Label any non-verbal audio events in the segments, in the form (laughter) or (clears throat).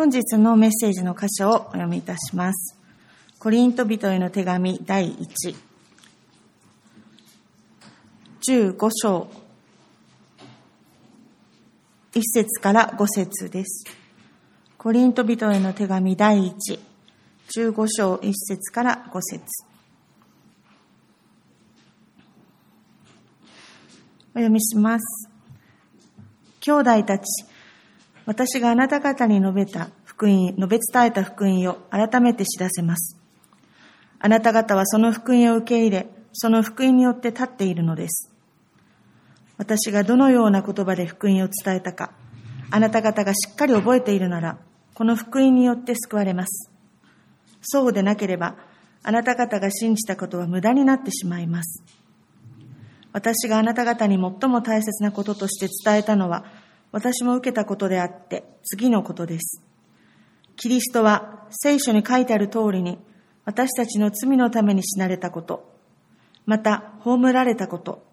本日のメッセージの箇所をお読みいたします。コリント人への手紙第1、15章、1節から5節です。コリント人への手紙第1、15章1節から5節お読みします。兄弟たち、私があなた方に述べた福音、述べ伝えた福音を改めて知らせます。あなた方はその福音を受け入れ、その福音によって立っているのです。私がどのような言葉で福音を伝えたか、あなた方がしっかり覚えているなら、この福音によって救われます。そうでなければ、あなた方が信じたことは無駄になってしまいます。私があなた方に最も大切なこととして伝えたのは、私も受けたことであって、次のことです。キリストは聖書に書いてある通りに、私たちの罪のために死なれたこと、また、葬られたこと、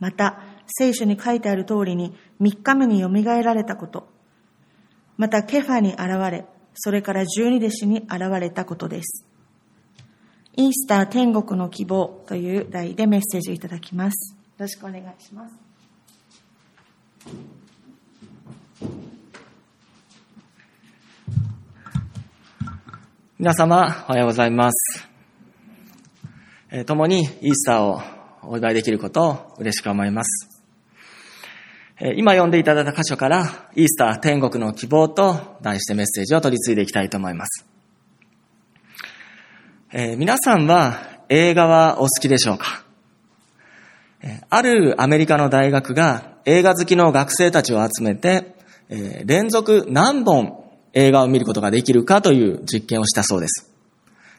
また、聖書に書いてある通りに、三日目によみがえられたこと、また、ケファに現れ、それから十二弟子に現れたことです。イースター天国の希望という題でメッセージをいただきます。よろしくお願いします。皆様、おはようございます。えー、共にイースターをお祝いできることを嬉しく思います。えー、今読んでいただいた箇所から、イースター天国の希望と題してメッセージを取り継いでいきたいと思います。えー、皆さんは映画はお好きでしょうか？えあるアメリカの大学が映画好きの学生たちを集めて、えー、連続何本映画を見ることができるかという実験をしたそうです。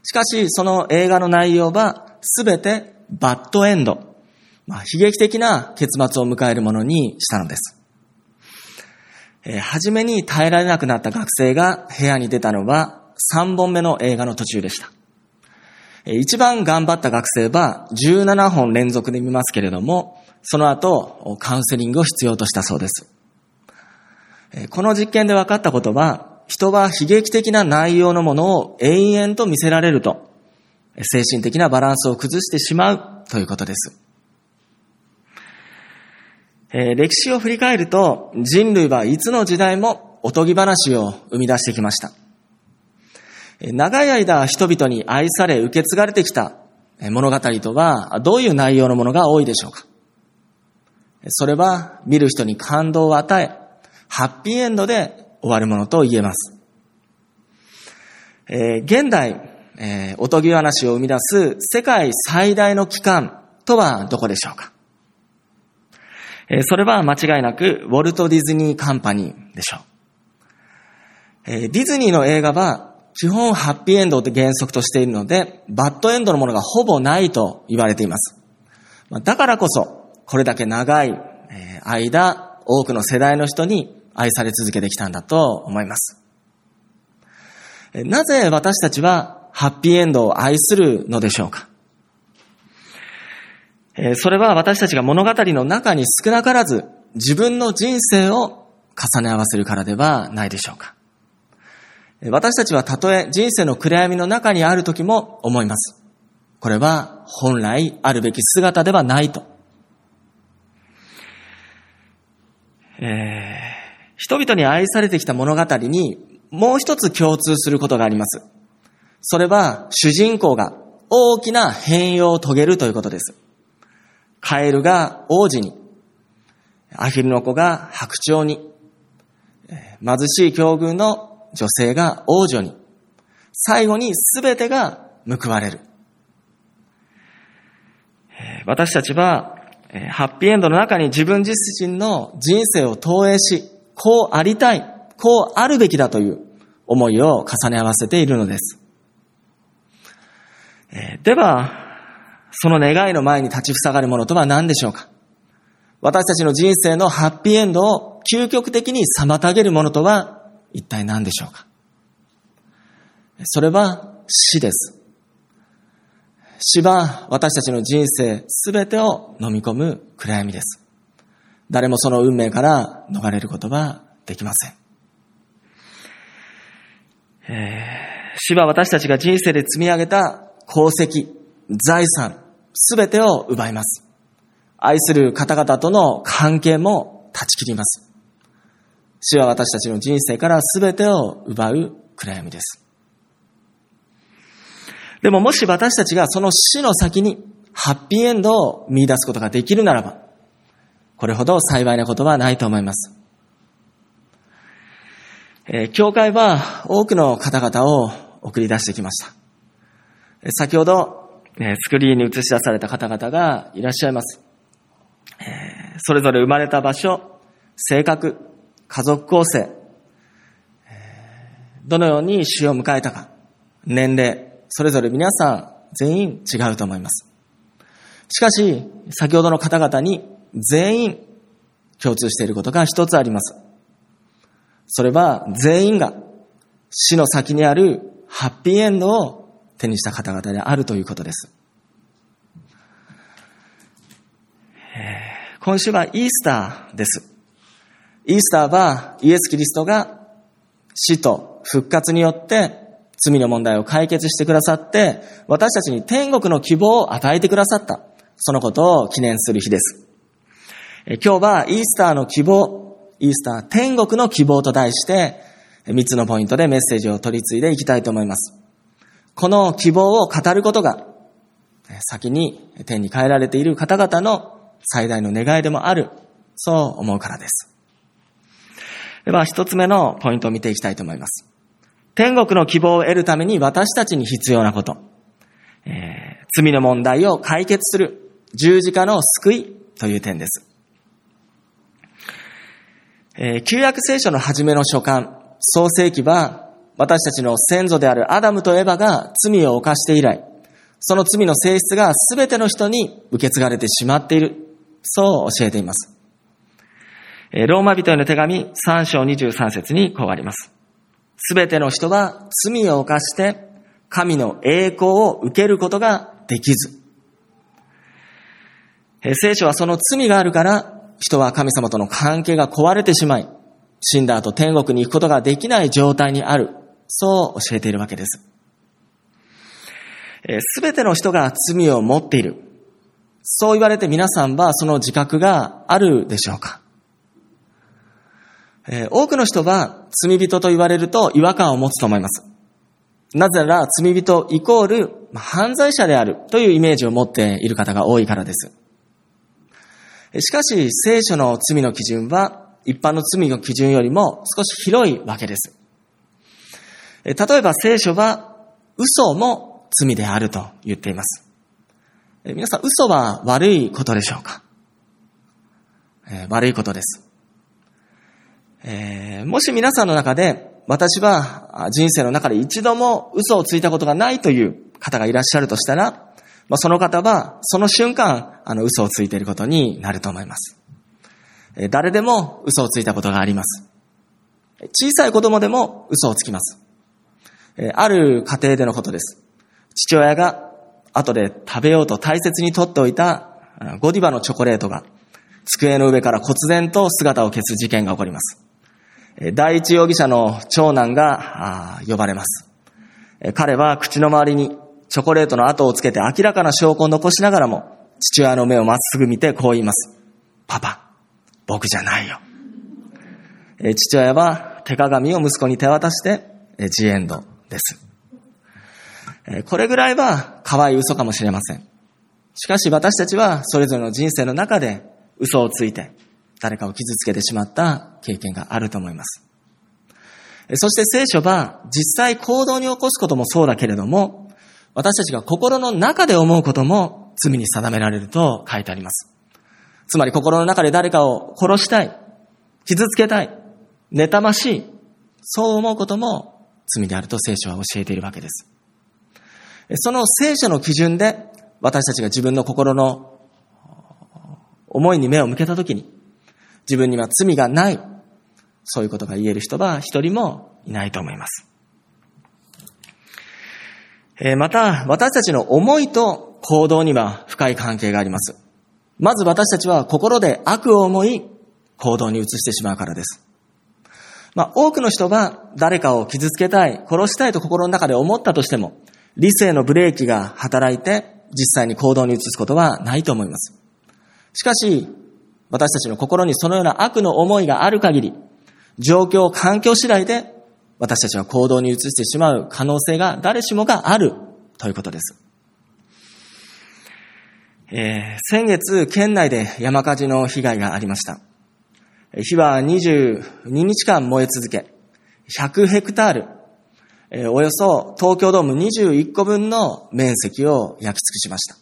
しかし、その映画の内容はすべてバッドエンド、まあ、悲劇的な結末を迎えるものにしたのです。えー、初めに耐えられなくなった学生が部屋に出たのは3本目の映画の途中でした。えー、一番頑張った学生は17本連続で見ますけれども、その後カウンセリングを必要としたそうです。この実験で分かったことは、人は悲劇的な内容のものを永遠と見せられると、精神的なバランスを崩してしまうということです。えー、歴史を振り返ると、人類はいつの時代もおとぎ話を生み出してきました。長い間人々に愛され受け継がれてきた物語とはどういう内容のものが多いでしょうかそれは見る人に感動を与え、ハッピーエンドで終わるものと言えます。えー、現代、えー、おとぎ話を生み出す世界最大の機関とはどこでしょうか、えー、それは間違いなくウォルト・ディズニー・カンパニーでしょう。えー、ディズニーの映画は基本ハッピーエンドって原則としているので、バッドエンドのものがほぼないと言われています。だからこそ、これだけ長い間、多くの世代の人に愛され続けてきたんだと思います。なぜ私たちはハッピーエンドを愛するのでしょうか？それは私たちが物語の中に少なからず自分の人生を重ね合わせるからではないでしょうか？私たちはたとえ人生の暗闇の中にある時も思います。これは本来あるべき姿ではないと。え人々に愛されてきた物語にもう一つ共通することがあります。それは主人公が大きな変容を遂げるということです。カエルが王子に、アヒルの子が白鳥に、貧しい境遇の女性が王女に、最後に全てが報われる。私たちは、ハッピーエンドの中に自分自身の人生を投影し、こうありたい、こうあるべきだという思いを重ね合わせているのです。えー、では、その願いの前に立ちふさがるものとは何でしょうか？私たちの人生のハッピーエンドを究極的に妨げるものとは一体何でしょうか？それは死です。死は私たちの人生すべてを飲み込む暗闇です。誰もその運命から逃れることはできません。えー、主は私たちが人生で積み上げた功績、財産、すべてを奪います。愛する方々との関係も断ち切ります。主は私たちの人生からすべてを奪う暗闇です。でももし私たちがその死の先にハッピーエンドを見出すことができるならば、これほど幸いなことはないと思います。えー、教会は多くの方々を送り出してきました。先ほど、えスクリーンに映し出された方々がいらっしゃいます。えー、それぞれ生まれた場所、性格、家族構成、えどのように死を迎えたか、年齢、それぞれ皆さん全員違うと思います。しかし、先ほどの方々に全員共通していることが一つあります。それは全員が死の先にあるハッピーエンドを手にした方々であるということです。今週はイースターです。イースターはイエス・キリストが死と復活によって罪の問題を解決してくださって、私たちに天国の希望を与えてくださった。そのことを記念する日です。今日はイースターの希望、イースター天国の希望と題して、3つのポイントでメッセージを取り継いでいきたいと思います。この希望を語ることが、先に天に変えられている方々の最大の願いでもある、そう思うからです。では、一つ目のポイントを見ていきたいと思います。天国の希望を得るために私たちに必要なこと。えー、罪の問題を解決する十字架の救いという点です。えー、旧約聖書の初めの書簡、創世記は私たちの先祖であるアダムとエバが罪を犯して以来、その罪の性質が全ての人に受け継がれてしまっている。そう教えています。えローマ人への手紙3章23節にこうあります。すべての人は罪を犯して神の栄光を受けることができず。聖書はその罪があるから人は神様との関係が壊れてしまい、死んだ後天国に行くことができない状態にある。そう教えているわけです。すべての人が罪を持っている。そう言われて皆さんはその自覚があるでしょうかえ、多くの人は罪人と言われると違和感を持つと思います。なぜなら罪人イコール犯罪者であるというイメージを持っている方が多いからです。しかし聖書の罪の基準は一般の罪の基準よりも少し広いわけです。例えば聖書は嘘も罪であると言っています。皆さん嘘は悪いことでしょうか？悪いことです。え、もし皆さんの中で、私は人生の中で一度も嘘をついたことがないという方がいらっしゃるとしたら、まあ、その方は、その瞬間、あの、嘘をついていることになると思います。誰でも嘘をついたことがあります。小さい子供でも嘘をつきます。ある家庭でのことです。父親が後で食べようと大切に取っておいたゴディバのチョコレートが机の上から忽然と姿を消す事件が起こります。第一容疑者の長男が呼ばれます。彼は口の周りにチョコレートの跡をつけて明らかな証拠を残しながらも、父親の目をまっすぐ見てこう言います。パパ、僕じゃないよ。父親は手鏡を息子に手渡して、ジエンドです。これぐらいは可愛い嘘かもしれません。しかし私たちはそれぞれの人生の中で嘘をついて、誰かを傷つけてしまった経験があると思います。そして聖書は実際行動に起こすこともそうだけれども、私たちが心の中で思うことも罪に定められると書いてあります。つまり心の中で誰かを殺したい、傷つけたい、妬ましい、そう思うことも罪であると聖書は教えているわけです。その聖書の基準で私たちが自分の心の思いに目を向けたときに、自分には罪がない。そういうことが言える人は一人もいないと思います。また、私たちの思いと行動には深い関係があります。まず私たちは心で悪を思い、行動に移してしまうからです。まあ、多くの人は誰かを傷つけたい、殺したいと心の中で思ったとしても、理性のブレーキが働いて実際に行動に移すことはないと思います。しかし、私たちの心にそのような悪の思いがある限り、状況、環境次第で私たちは行動に移してしまう可能性が誰しもがあるということです。えー、先月、県内で山火事の被害がありました。火は22日間燃え続け、100ヘクタール、えー、およそ東京ドーム21個分の面積を焼き尽くしました。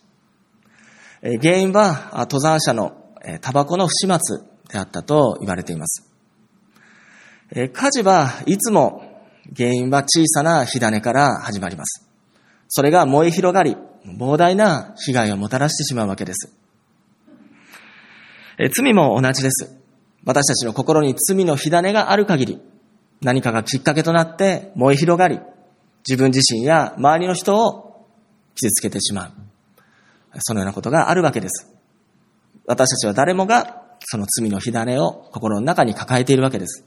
えー、原因は登山者のタバコの不始末であったと言われています。火事はいつも原因は小さな火種から始まります。それが燃え広がり、膨大な被害をもたらしてしまうわけです。え罪も同じです。私たちの心に罪の火種がある限り、何かがきっかけとなって燃え広がり、自分自身や周りの人を傷つけてしまう。そのようなことがあるわけです。私たちは誰もがその罪の火種を心の中に抱えているわけです。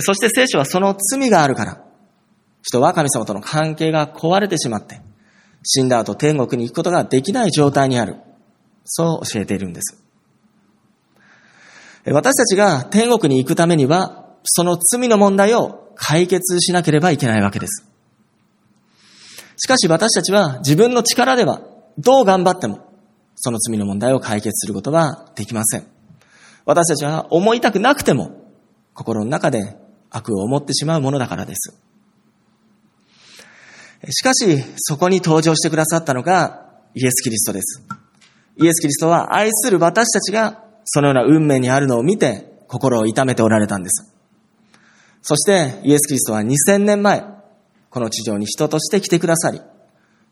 そして聖書はその罪があるから、人は神様との関係が壊れてしまって、死んだ後天国に行くことができない状態にある。そう教えているんです。私たちが天国に行くためには、その罪の問題を解決しなければいけないわけです。しかし私たちは自分の力ではどう頑張っても、その罪の問題を解決することはできません。私たちは思いたくなくても、心の中で悪を思ってしまうものだからです。しかし、そこに登場してくださったのがイエス・キリストです。イエス・キリストは愛する私たちがそのような運命にあるのを見て心を痛めておられたんです。そしてイエス・キリストは2000年前、この地上に人として来てくださり、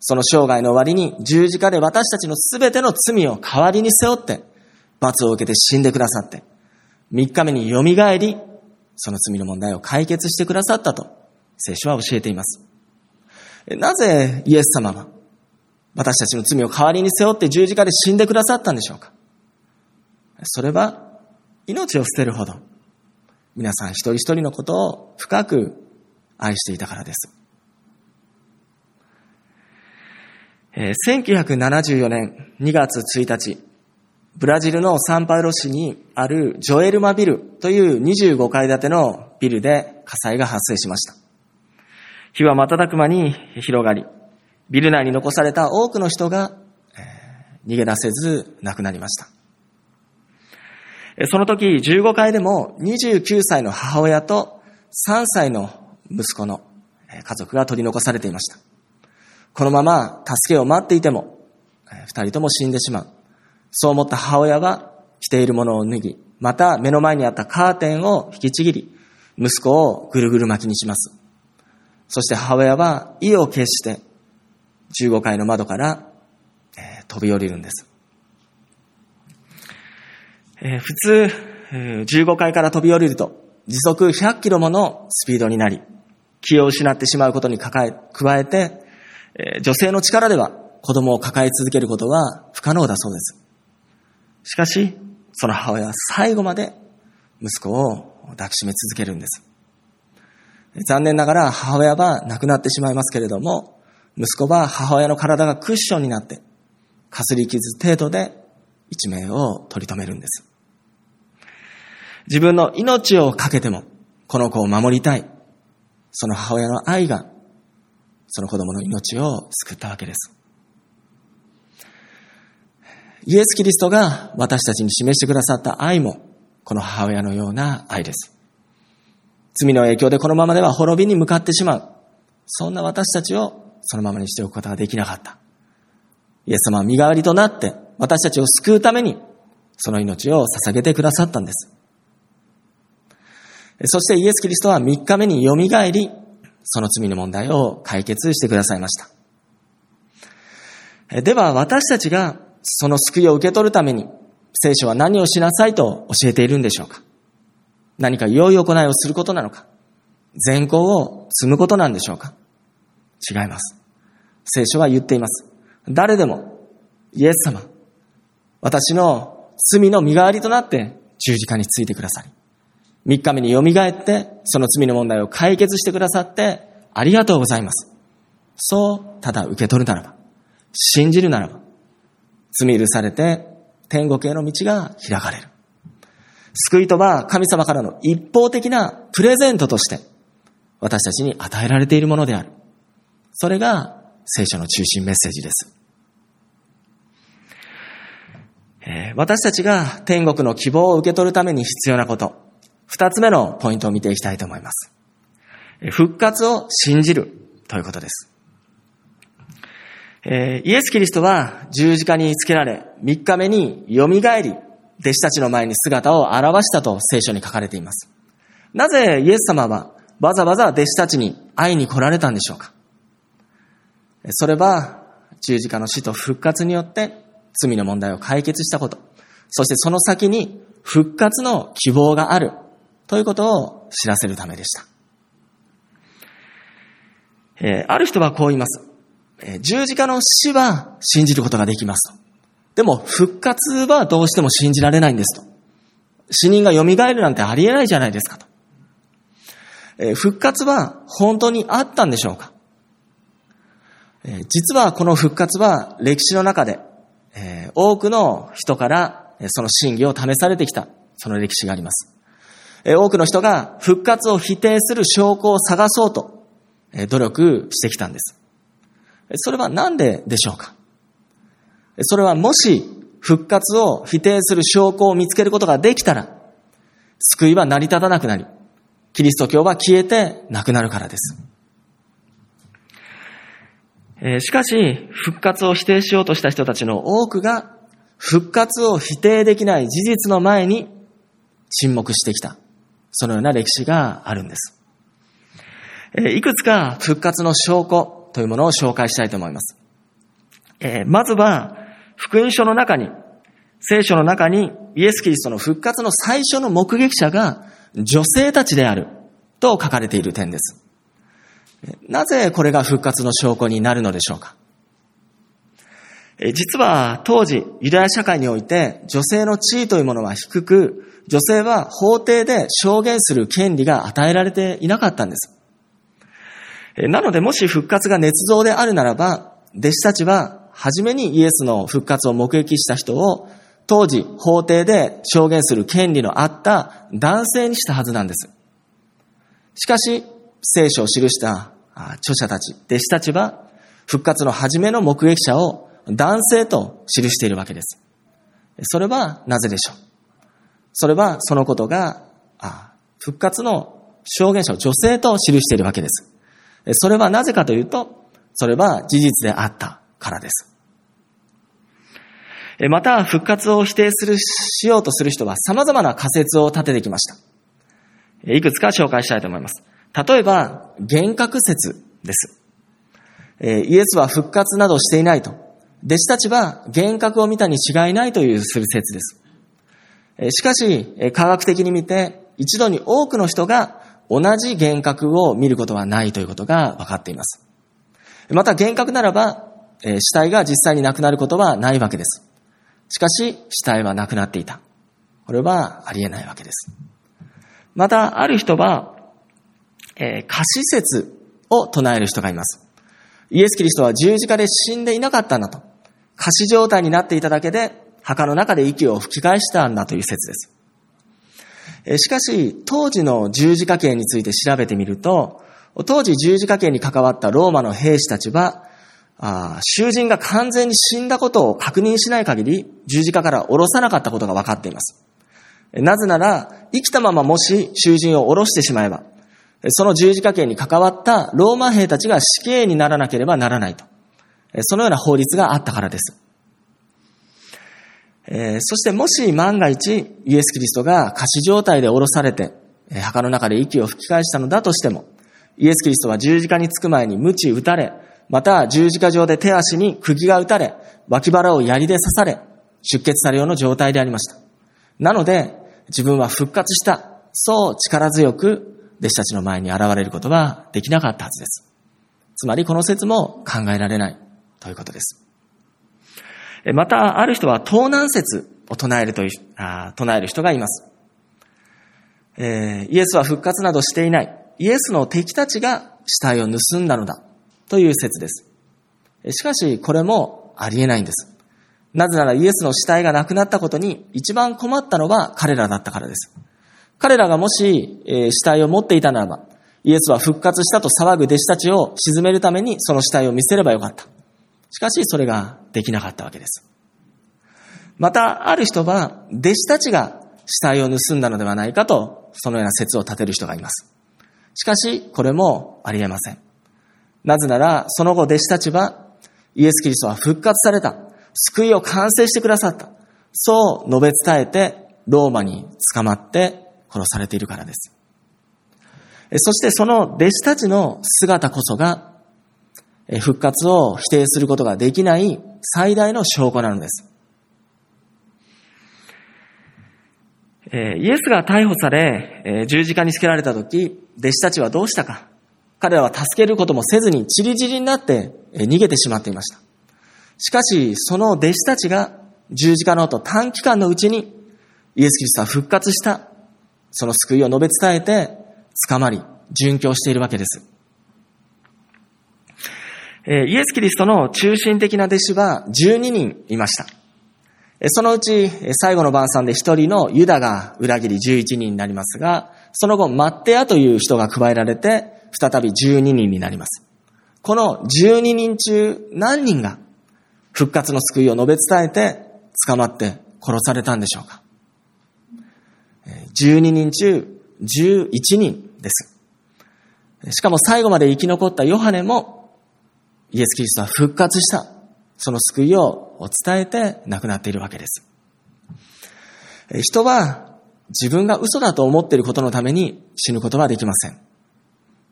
その生涯の終わりに十字架で私たちの全ての罪を代わりに背負って、罰を受けて死んでくださって、3日目によみがえり、その罪の問題を解決してくださったと、聖書は教えています。なぜイエス様は私たちの罪を代わりに背負って十字架で死んでくださったんでしょうかそれは命を捨てるほど皆さん一人一人のことを深く愛していたからです。え1974年2月1日、ブラジルのサンパウロ市にあるジョエルマビルという25階建てのビルで火災が発生しました。火は瞬く間に広がり、ビル内に残された多くの人が、逃げ出せず亡くなりました。その時15階でも29歳の母親と3歳の息子の家族が取り残されていました。このまま助けを待っていても、二人とも死んでしまう。そう思った母親は着ているものを脱ぎ、また目の前にあったカーテンを引きちぎり、息子をぐるぐる巻きにします。そして母親は意を決して15階の窓から、えー、飛び降りるんです。えー、普通、えー、15階から飛び降りると時速100キロものスピードになり、気を失ってしまうことに加えて、え、女性の力では子供を抱え続けることは不可能だそうです。しかし、その母親は最後まで息子を抱きしめ続けるんです。残念ながら母親は亡くなってしまいますけれども、息子は母親の体がクッションになって、かすり傷程度で一命を取り留めるんです。自分の命をかけても、この子を守りたい。その母親の愛が、その子供の命を救ったわけです。イエス・キリストが私たちに示してくださった愛も、この母親のような愛です。罪の影響でこのままでは滅びに向かってしまう。そんな私たちをそのままにしておくことができなかった。イエス様は身代わりとなって私たちを救うためにその命を捧げてくださったんです。そしてイエス・キリストは3日目によみがえり、その罪の問題を解決してくださいました。では私たちがその救いを受け取るために聖書は何をしなさいと教えているんでしょうか？何か良い行いをすることなのか？善行を積むことなんでしょうか？違います。聖書は言っています。誰でも、イエス様、私の罪の身代わりとなって十字架についてください。3日目に蘇って、その罪の問題を解決してくださって、ありがとうございます。そう、ただ受け取るならば、信じるならば、罪許されて、天国への道が開かれる。救いとは神様からの一方的なプレゼントとして、私たちに与えられているものである。それが聖書の中心メッセージです。私たちが天国の希望を受け取るために必要なこと、二つ目のポイントを見ていきたいと思います。復活を信じるということです。えイエス・キリストは十字架につけられ、三日目に蘇り、弟子たちの前に姿を現したと聖書に書かれています。なぜイエス様はわざわざ弟子たちに会いに来られたんでしょうか？それは十字架の死と復活によって罪の問題を解決したこと、そしてその先に復活の希望があるということを知らせるためでした。えー、ある人はこう言います。十字架の死は信じることができますと。でも復活はどうしても信じられないんですと。死人が蘇るなんてありえないじゃないですかと。え、復活は本当にあったんでしょうか、え実はこの復活は歴史の中でえ、多くの人からその真偽を試されてきた、その歴史があります。え、多くの人が復活を否定する証拠を探そうと、え、努力してきたんです。それは何ででしょうか？それはもし復活を否定する証拠を見つけることができたら、救いは成り立たなくなり、キリスト教は消えてなくなるからです。しかし、復活を否定しようとした人たちの多くが、復活を否定できない事実の前に沈黙してきた。そのような歴史があるんです。いくつか復活の証拠というものを紹介したいと思います。えまずは、福音書の中に、聖書の中にイエス・キリストの復活の最初の目撃者が女性たちであると書かれている点です。なぜこれが復活の証拠になるのでしょうか？実は当時、ユダヤ社会において女性の地位というものは低く、女性は法廷で証言する権利が与えられていなかったんです。なので、もし復活が捏造であるならば、弟子たちは初めにイエスの復活を目撃した人を当時法廷で証言する権利のあった男性にしたはずなんです。しかし、聖書を記した著者たち、弟子たちは、復活の初めの目撃者を男性と記しているわけです。それはなぜでしょう？それはそのことが、復活の証言者を女性と記しているわけです。それはなぜかというと、それは事実であったからです。また、復活を否定する、しようとする人は様々な仮説を立ててきました。いくつか紹介したいと思います。例えば、幻覚説です。イエスは復活などしていないと。弟子たちは幻覚を見たに違いないというする説です。しかし、科学的に見て、一度に多くの人が同じ幻覚を見ることはないということが分かっています。また幻覚ならば、死体が実際になくなることはないわけです。しかし、死体はなくなっていた。これはありえないわけです。また、ある人は、えー、仮死説を唱える人がいます。イエス・キリストは十字架で死んでいなかったんだと。仮死状態になっていただけで、墓の中で息を吹き返したんだという説です。しかし、当時の十字架刑について調べてみると、当時十字架刑に関わったローマの兵士たちは、囚人が完全に死んだことを確認しない限り、十字架から下ろさなかったことが分かっています。なぜなら、生きたままもし囚人を下ろしてしまえば、その十字架刑に関わったローマ兵たちが死刑にならなければならないと。そのような法律があったからです。えそしてもし万が一イエス・キリストが仮死状態で降ろされて墓の中で息を吹き返したのだとしても、イエス・キリストは十字架につく前に鞭打たれ、また十字架上で手足に釘が打たれ、脇腹を槍で刺され、出血されるようの状態でありました。なので、自分は復活した。そう力強く弟子たちの前に現れることはできなかったはずです。つまりこの説も考えられないということです。また、ある人は盗難説を唱えるという、あ唱える人がいます。えー、イエスは復活などしていない。イエスの敵たちが死体を盗んだのだ。という説です。しかし、これもありえないんです。なぜならイエスの死体がなくなったことに一番困ったのは彼らだったからです。彼らがもし、死体を持っていたならば、イエスは復活したと騒ぐ弟子たちを沈めるためにその死体を見せればよかった。しかし、それができなかったわけです。また、ある人は、弟子たちが死体を盗んだのではないかと、そのような説を立てる人がいます。しかし、これもありえません。なぜなら、その後弟子たちは、イエス・キリストは復活された。救いを完成してくださった。そう述べ伝えて、ローマに捕まって殺されているからです。そしてその弟子たちの姿こそが、復活を否定することができない最大の証拠なのです。イエスが逮捕され、十字架につけられた時、弟子たちはどうしたか彼らは助けることもせずに、チリチリになって逃げてしまっていました。しかし、その弟子たちが十字架の後短期間のうちに、イエス・キリストは復活した、その救いを述べ伝えて、捕まり、殉教しているわけです。えイエス・キリストの中心的な弟子は12人いました。そのうち最後の晩餐で一人のユダが裏切り11人になりますが、その後マッテアという人が加えられて、再び12人になります。この12人中何人が復活の救いを述べ伝えて捕まって殺されたんでしょうか ?12 人中11人です。しかも最後まで生き残ったヨハネもイエス・キリストは復活した。その救いを伝えて亡くなっているわけです。人は自分が嘘だと思っていることのために死ぬことはできません。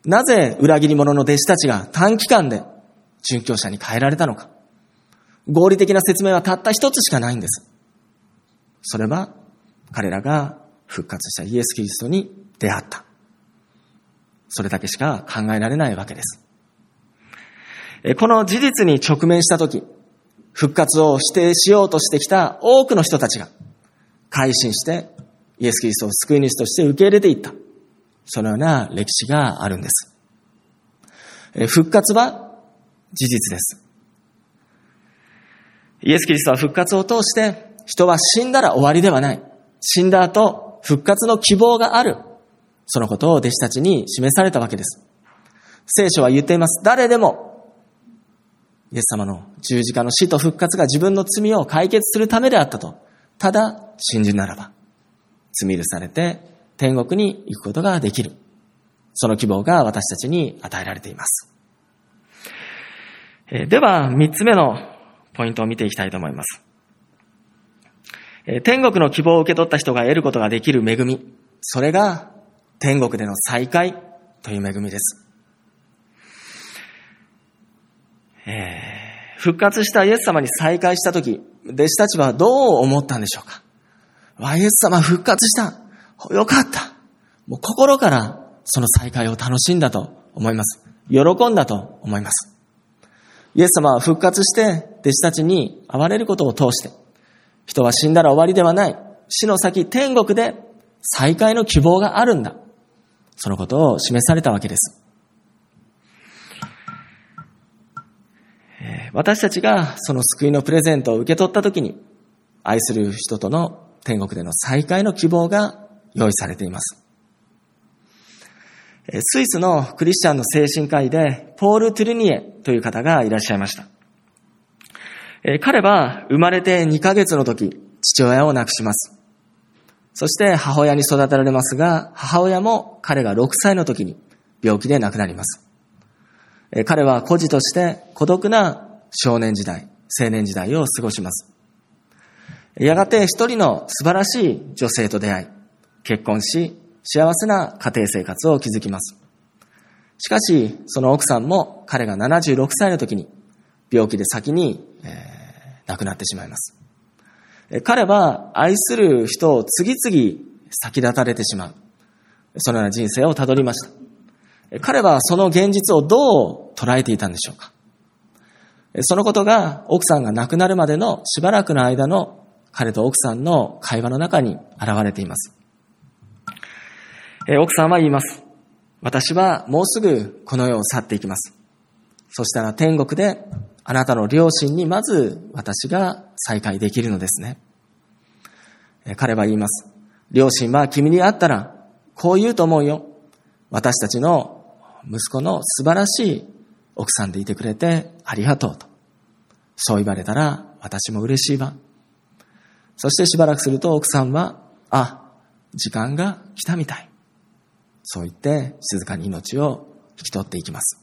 なぜ裏切り者の弟子たちが短期間で殉教者に変えられたのか。合理的な説明はたった一つしかないんです。それは彼らが復活したイエス・キリストに出会った。それだけしか考えられないわけです。この事実に直面したとき、復活を否定しようとしてきた多くの人たちが改心してイエス・キリストを救い主として受け入れていった。そのような歴史があるんです。復活は事実です。イエス・キリストは復活を通して人は死んだら終わりではない。死んだ後、復活の希望がある。そのことを弟子たちに示されたわけです。聖書は言っています。誰でも、イエス様の十字架の死と復活が自分の罪を解決するためであったと、ただ信じならば、罪許されて天国に行くことができる。その希望が私たちに与えられています。では、三つ目のポイントを見ていきたいと思います。天国の希望を受け取った人が得ることができる恵み。それが天国での再会という恵みです。えー、復活したイエス様に再会したとき、弟子たちはどう思ったんでしょうか？わ、イエス様復活した。よかった。もう心からその再会を楽しんだと思います。喜んだと思います。イエス様は復活して弟子たちに会われることを通して、人は死んだら終わりではない。死の先天国で再会の希望があるんだ。そのことを示されたわけです。私たちがその救いのプレゼントを受け取ったときに、愛する人との天国での再会の希望が用意されています。スイスのクリスチャンの精神科医で、ポール・トゥルニエという方がいらっしゃいました。彼は生まれて2ヶ月の時、父親を亡くします。そして母親に育てられますが、母親も彼が6歳の時に病気で亡くなります。彼は孤児として孤独な少年時代、青年時代を過ごします。やがて一人の素晴らしい女性と出会い、結婚し、幸せな家庭生活を築きます。しかし、その奥さんも彼が76歳の時に病気で先に、えー、亡くなってしまいます。彼は愛する人を次々先立たれてしまう。そのような人生をたどりました。彼はその現実をどう捉えていたんでしょうかそのことが奥さんが亡くなるまでのしばらくの間の彼と奥さんの会話の中に現れています。え奥さんは言います。私はもうすぐこの世を去っていきます。そしたら天国であなたの両親にまず私が再会できるのですね。彼は言います。両親は君に会ったらこう言うと思うよ。私たちの息子の素晴らしい奥さんでいてくれてありがとうと。そう言われたら私も嬉しいわ。そしてしばらくすると奥さんは、あ、時間が来たみたい。そう言って静かに命を引き取っていきます。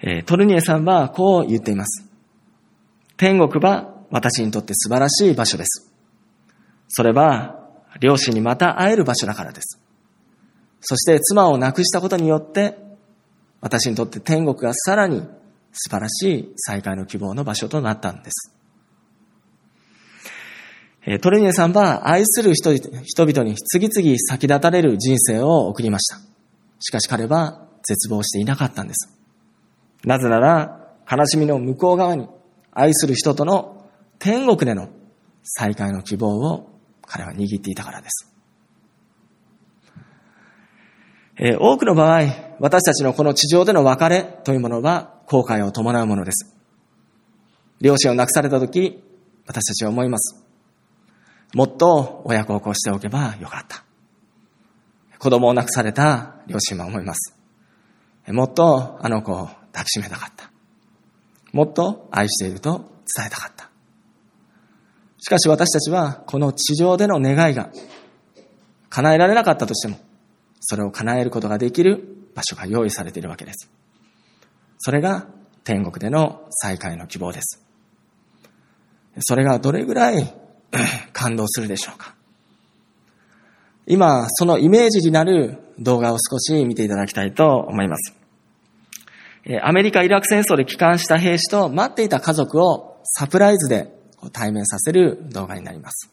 えー、トルニエさんはこう言っています。天国は私にとって素晴らしい場所です。それは両親にまた会える場所だからです。そして妻を亡くしたことによって私にとって天国がさらに素晴らしい再会の希望の場所となったんです。トルニエさんは愛する人々に次々先立たれる人生を送りました。しかし彼は絶望していなかったんです。なぜなら、悲しみの向こう側に愛する人との天国での再会の希望を彼は握っていたからです。え、多くの場合、私たちのこの地上での別れというものは後悔を伴うものです。両親を亡くされたとき、私たちは思います。もっと親孝行しておけばよかった。子供を亡くされた両親は思います。もっとあの子を抱きしめたかった。もっと愛していると伝えたかった。しかし私たちはこの地上での願いが叶えられなかったとしても、それを叶えることができる場所が用意されているわけです。それが天国での再会の希望です。それがどれぐらい (clears throat) 感動するでしょうか。今、そのイメージになる動画を少し見ていただきたいと思います。アメリカ・イラク戦争で帰還した兵士と待っていた家族をサプライズで対面させる動画になります。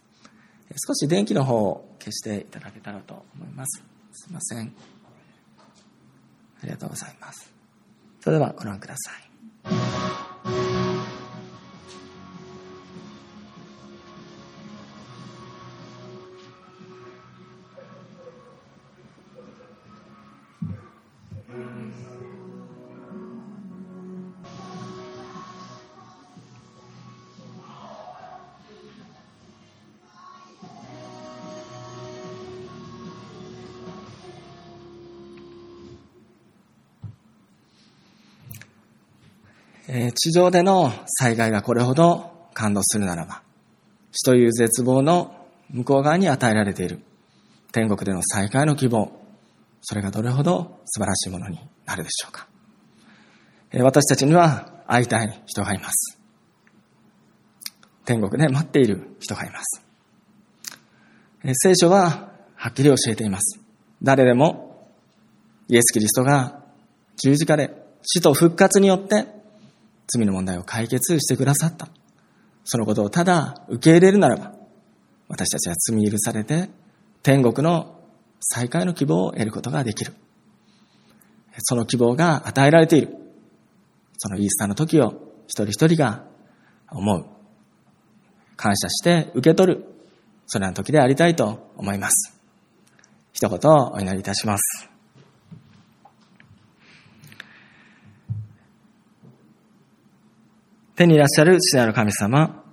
少し電気の方を消していただけたらと思います。すいません。ありがとうございます。それではご覧ください。え地上での災害がこれほど感動するならば、死という絶望の向こう側に与えられている天国での再会の希望、それがどれほど素晴らしいものになるでしょうか。え私たちには会いたい人がいます。天国で待っている人がいます。え聖書ははっきり教えています。誰でもイエス・キリストが十字架で死と復活によって罪の問題を解決してくださった。そのことをただ受け入れるならば、私たちは罪許されて、天国の再会の希望を得ることができる。その希望が与えられている。そのイースターの時を一人一人が思う。感謝して受け取る。それの時でありたいと思います。一言お祈りいたします。天にいらっしゃる父なる神様、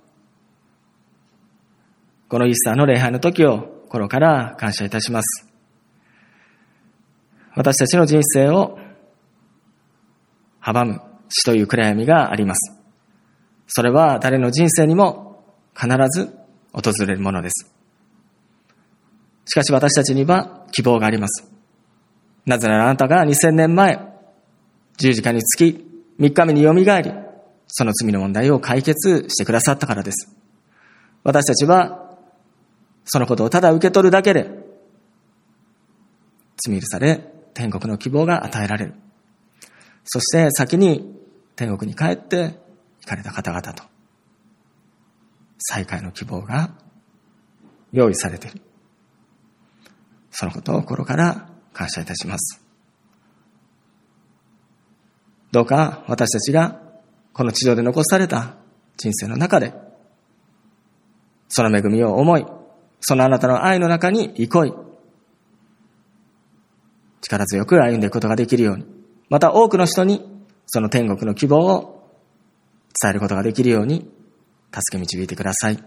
このイースターの礼拝の時を心から感謝いたします。私たちの人生を阻む死という暗闇があります。それは誰の人生にも必ず訪れるものです。しかし私たちには希望があります。なぜならあなたが2000年前、十字架につき、3日目によみがえり、その罪の問題を解決してくださったからです。私たちは、そのことをただ受け取るだけで、罪許され、天国の希望が与えられる。そして先に天国に帰って行かれた方々と、再会の希望が用意されている。そのことを心から感謝いたします。どうか私たちがこの地上で残された人生の中で、その恵みを思い、そのあなたの愛の中に憩い、力強く歩んでいくことができるように、また多くの人にその天国の希望を伝えることができるように、助け導いてください。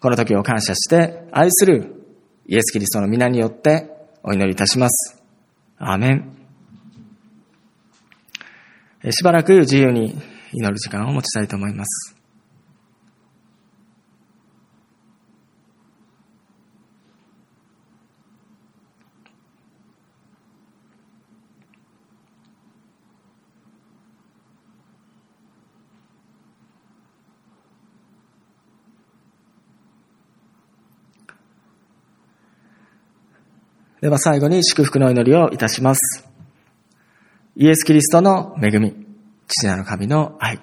この時を感謝して愛するイエス・キリストの皆によってお祈りいたします。アーメン。しばらく自由に祈る時間を持ちたいと思います。では最後に祝福の祈りをいたします。イエス・キリストの恵み、父なる神の愛、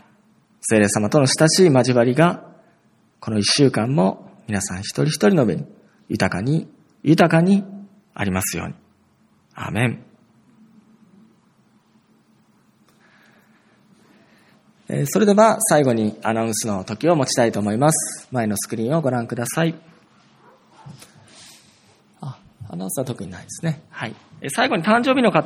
聖霊様との親しい交わりが、この一週間も皆さん一人一人の上に豊かに、豊かにありますように。アメン。それでは最後にアナウンスの時を持ちたいと思います。前のスクリーンをご覧ください。アナウンスは特にないですね。はい。最後に誕生日の方